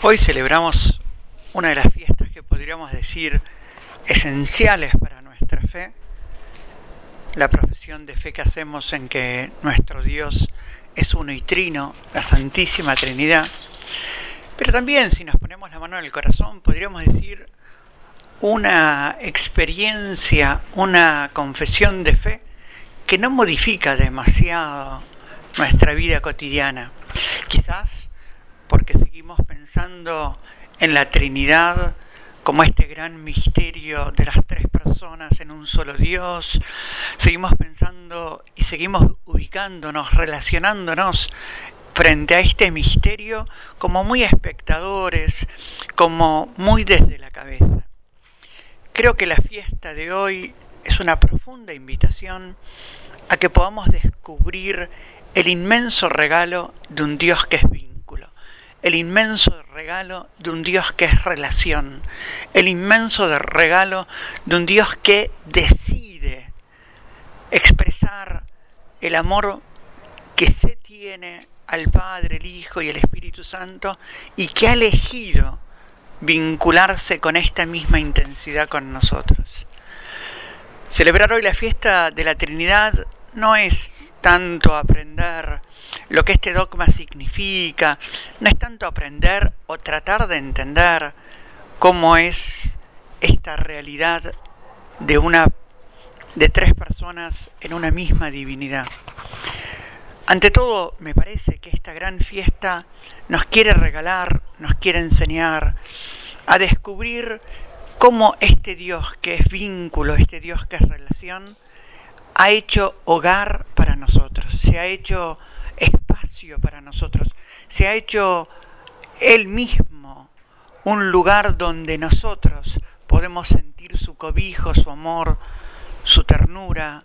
Hoy celebramos una de las fiestas que podríamos decir esenciales para nuestra fe, la profesión de fe que hacemos en que nuestro Dios es uno y trino, la Santísima Trinidad, pero también si nos ponemos la mano en el corazón podríamos decir una experiencia, una confesión de fe que no modifica demasiado nuestra vida cotidiana. Quizás porque seguimos pensando en la Trinidad como este gran misterio de las tres personas en un solo Dios. Seguimos pensando y seguimos ubicándonos, relacionándonos frente a este misterio como muy espectadores, como muy desde la cabeza. Creo que la fiesta de hoy es una profunda invitación a que podamos descubrir el inmenso regalo de un Dios que es vivo el inmenso regalo de un Dios que es relación, el inmenso regalo de un Dios que decide expresar el amor que se tiene al Padre, el Hijo y el Espíritu Santo y que ha elegido vincularse con esta misma intensidad con nosotros. Celebrar hoy la fiesta de la Trinidad no es tanto aprender lo que este dogma significa, no es tanto aprender o tratar de entender cómo es esta realidad de una de tres personas en una misma divinidad. Ante todo, me parece que esta gran fiesta nos quiere regalar, nos quiere enseñar a descubrir cómo este Dios que es vínculo, este Dios que es relación, ha hecho hogar para nosotros, se ha hecho espacio para nosotros, se ha hecho Él mismo un lugar donde nosotros podemos sentir su cobijo, su amor, su ternura,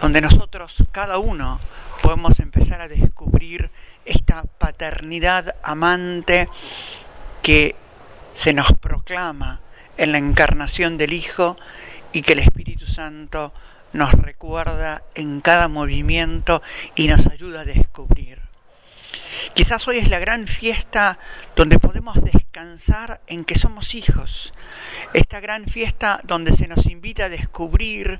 donde nosotros, cada uno, podemos empezar a descubrir esta paternidad amante que se nos proclama en la encarnación del Hijo y que el Espíritu Santo nos recuerda en cada movimiento y nos ayuda a descubrir. Quizás hoy es la gran fiesta donde podemos descansar en que somos hijos. Esta gran fiesta donde se nos invita a descubrir,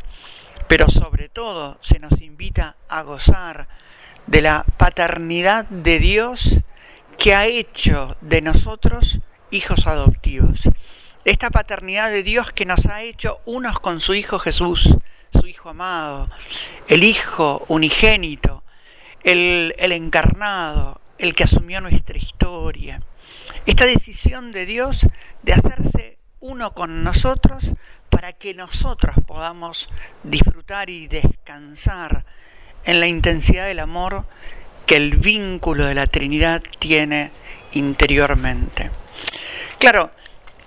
pero sobre todo se nos invita a gozar de la paternidad de Dios que ha hecho de nosotros hijos adoptivos. Esta paternidad de Dios que nos ha hecho unos con su Hijo Jesús su Hijo amado, el Hijo unigénito, el, el encarnado, el que asumió nuestra historia. Esta decisión de Dios de hacerse uno con nosotros para que nosotros podamos disfrutar y descansar en la intensidad del amor que el vínculo de la Trinidad tiene interiormente. Claro,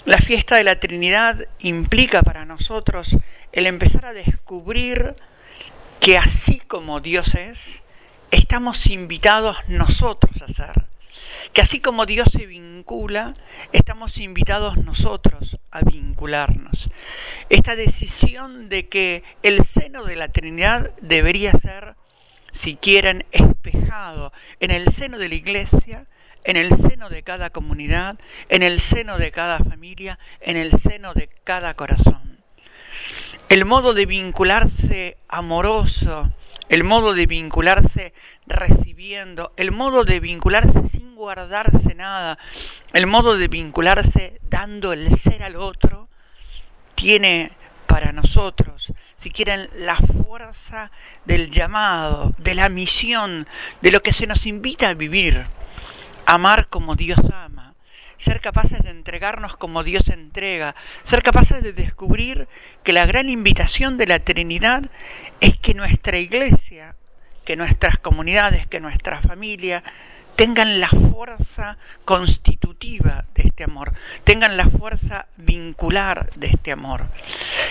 la fiesta de la Trinidad implica para nosotros el empezar a descubrir que así como Dios es, estamos invitados nosotros a ser. Que así como Dios se vincula, estamos invitados nosotros a vincularnos. Esta decisión de que el seno de la Trinidad debería ser, si quieren, espejado en el seno de la iglesia, en el seno de cada comunidad, en el seno de cada familia, en el seno de cada corazón el modo de vincularse amoroso, el modo de vincularse recibiendo, el modo de vincularse sin guardarse nada, el modo de vincularse dando el ser al otro, tiene para nosotros, si quieren, la fuerza del llamado, de la misión, de lo que se nos invita a vivir, amar como Dios ama ser capaces de entregarnos como Dios entrega, ser capaces de descubrir que la gran invitación de la Trinidad es que nuestra iglesia, que nuestras comunidades, que nuestra familia tengan la fuerza constitutiva de este amor, tengan la fuerza vincular de este amor.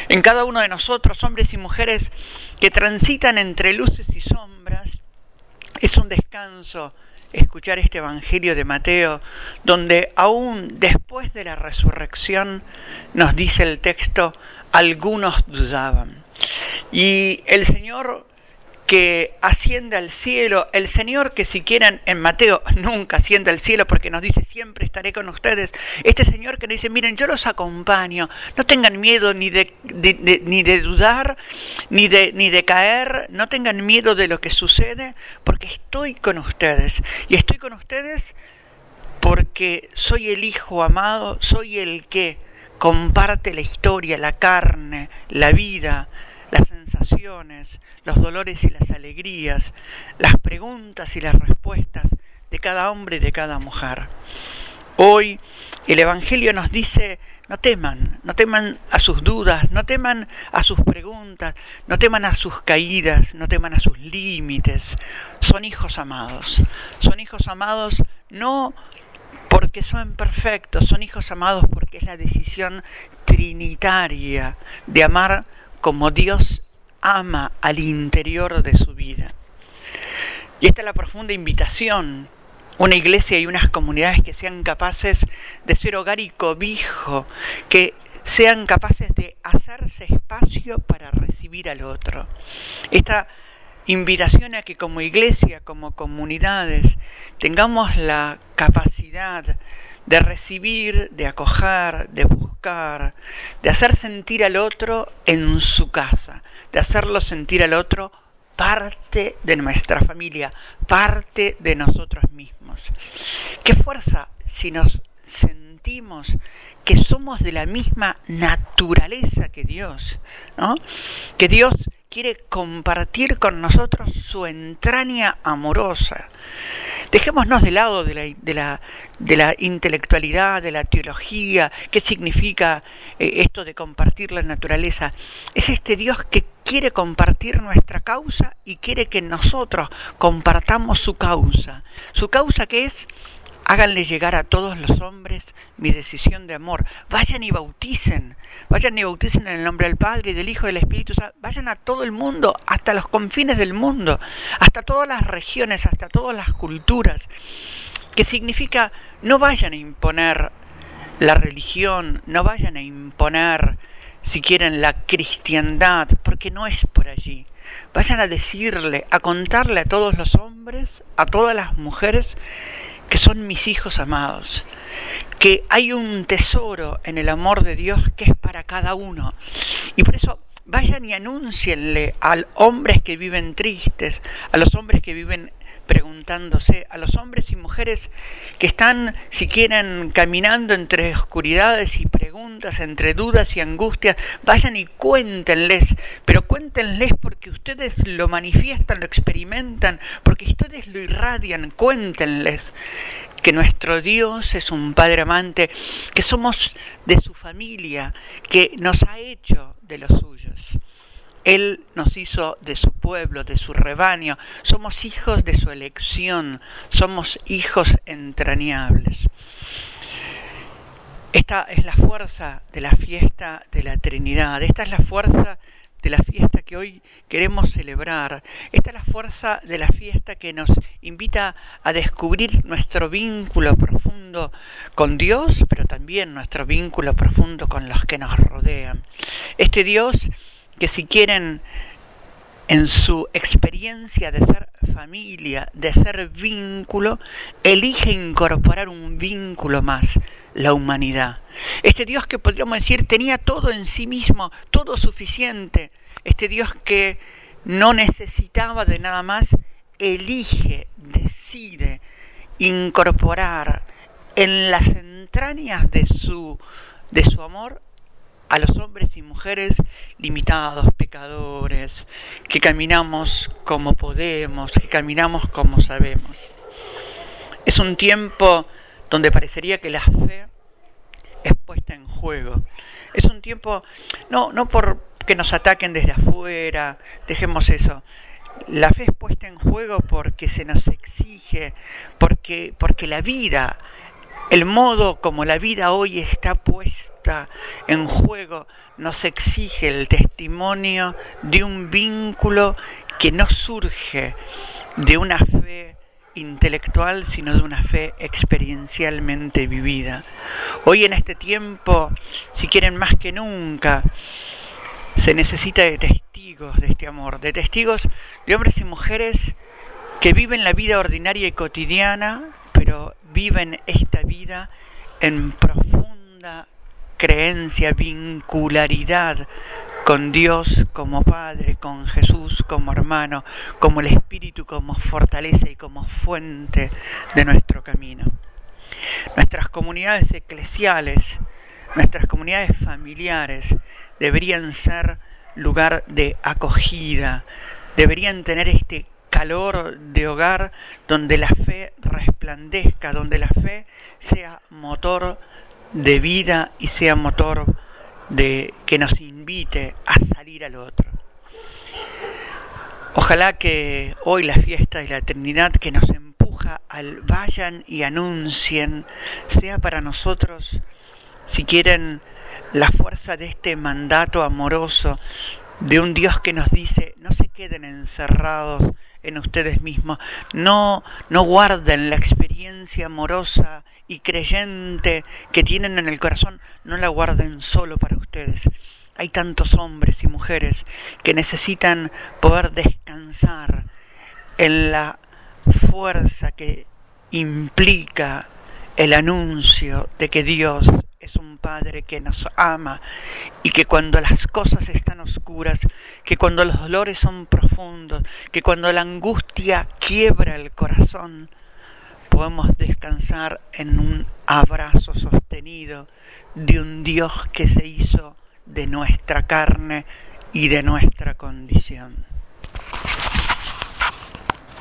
En cada uno de nosotros, hombres y mujeres que transitan entre luces y sombras, es un descanso escuchar este Evangelio de Mateo, donde aún después de la resurrección, nos dice el texto, algunos dudaban. Y el Señor que asciende al cielo, el Señor que si quieren en Mateo nunca asciende al cielo porque nos dice siempre estaré con ustedes, este Señor que nos dice, miren, yo los acompaño, no tengan miedo ni de, ni de dudar, ni de, ni de caer, no tengan miedo de lo que sucede, porque estoy con ustedes. Y estoy con ustedes porque soy el Hijo amado, soy el que comparte la historia, la carne, la vida, sensaciones, los dolores y las alegrías, las preguntas y las respuestas de cada hombre y de cada mujer. Hoy el Evangelio nos dice, no teman, no teman a sus dudas, no teman a sus preguntas, no teman a sus caídas, no teman a sus límites. Son hijos amados, son hijos amados no porque son perfectos, son hijos amados porque es la decisión trinitaria de amar como Dios ama al interior de su vida. Y esta es la profunda invitación, una iglesia y unas comunidades que sean capaces de ser hogar y cobijo, que sean capaces de hacerse espacio para recibir al otro. Esta invitación a que como iglesia, como comunidades, tengamos la capacidad de recibir, de acoger, de buscar, de hacer sentir al otro en su casa, de hacerlo sentir al otro parte de nuestra familia, parte de nosotros mismos. Qué fuerza si nos sentimos que somos de la misma naturaleza que Dios, ¿no? Que Dios quiere compartir con nosotros su entraña amorosa. Dejémonos de lado de la, intelectualidad, de la teología, qué significa eh, esto de compartir la naturaleza. Es este Dios que quiere compartir nuestra causa y quiere que nosotros compartamos su causa. Su causa que es Háganle llegar a todos los hombres mi decisión de amor. Vayan y bauticen. Vayan y bauticen en el nombre del Padre y del Hijo y del Espíritu Vayan a todo el mundo, hasta los confines del mundo, hasta todas las regiones, hasta todas las culturas. Que significa, no vayan a imponer la religión, no vayan a imponer, si quieren, la cristiandad, porque no es por allí. Vayan a decirle, a contarle a todos los hombres, a todas las mujeres, que son mis hijos amados, que hay un tesoro en el amor de Dios que es para cada uno. Y por eso vayan y anúncienle a hombres que viven tristes, a los hombres que viven preguntándose, a los hombres y mujeres que están, si quieren, caminando entre oscuridades y preguntas, entre dudas y angustias, vayan y cuéntenles, pero cuéntenles porque ustedes lo manifiestan, lo experimentan, porque ustedes lo irradian, cuéntenles que nuestro Dios es un Padre amante, que somos de su familia, que nos ha hecho de los suyos. Él nos hizo de su pueblo, de su rebaño. Somos hijos de su elección, somos hijos entrañables. Esta es la fuerza de la fiesta de la Trinidad. Esta es la fuerza de la fiesta que hoy queremos celebrar. Esta es la fuerza de la fiesta que nos invita a descubrir nuestro vínculo profundo con Dios, pero también nuestro vínculo profundo con los que nos rodean. Este Dios que si quieren en su experiencia de ser familia, de ser vínculo, elige incorporar un vínculo más, la humanidad. Este Dios que podríamos decir tenía todo en sí mismo, todo suficiente. Este Dios que no necesitaba de nada más, elige, decide incorporar en las entrañas de su, de su amor a los hombres y mujeres limitados, pecadores, que caminamos como podemos, que caminamos como sabemos. Es un tiempo donde parecería que la fe es puesta en juego. Es un tiempo, no, no por que nos ataquen desde afuera, dejemos eso. La fe es puesta en juego porque se nos exige, porque, porque la vida el modo como la vida hoy está puesta en juego nos exige el testimonio de un vínculo que no surge de una fe intelectual, sino de una fe experiencialmente vivida. Hoy en este tiempo, si quieren más que nunca, Se necesita de testigos de este amor, de testigos de hombres y mujeres que viven la vida ordinaria y cotidiana, viven esta vida en profunda creencia, vincularidad con Dios como Padre, con Jesús como hermano, como el Espíritu como fortaleza y como fuente de nuestro camino. Nuestras comunidades eclesiales, nuestras comunidades familiares deberían ser lugar de acogida, deberían tener este calor de hogar donde la fe resplandezca, donde la fe sea motor de vida y sea motor de que nos invite a salir al otro. Ojalá que hoy la fiesta de la Trinidad que nos empuja al vayan y anuncien sea para nosotros, si quieren, la fuerza de este mandato amoroso de un Dios que nos dice, no se queden encerrados en ustedes mismos, no, no guarden la experiencia amorosa y creyente que tienen en el corazón, no la guarden solo para ustedes. Hay tantos hombres y mujeres que necesitan poder descansar en la fuerza que implica el anuncio de que Dios es un Padre que nos ama y que cuando las cosas están oscuras, que cuando los dolores son profundos, que cuando la angustia quiebra el corazón, podemos descansar en un abrazo sostenido de un Dios que se hizo de nuestra carne y de nuestra condición.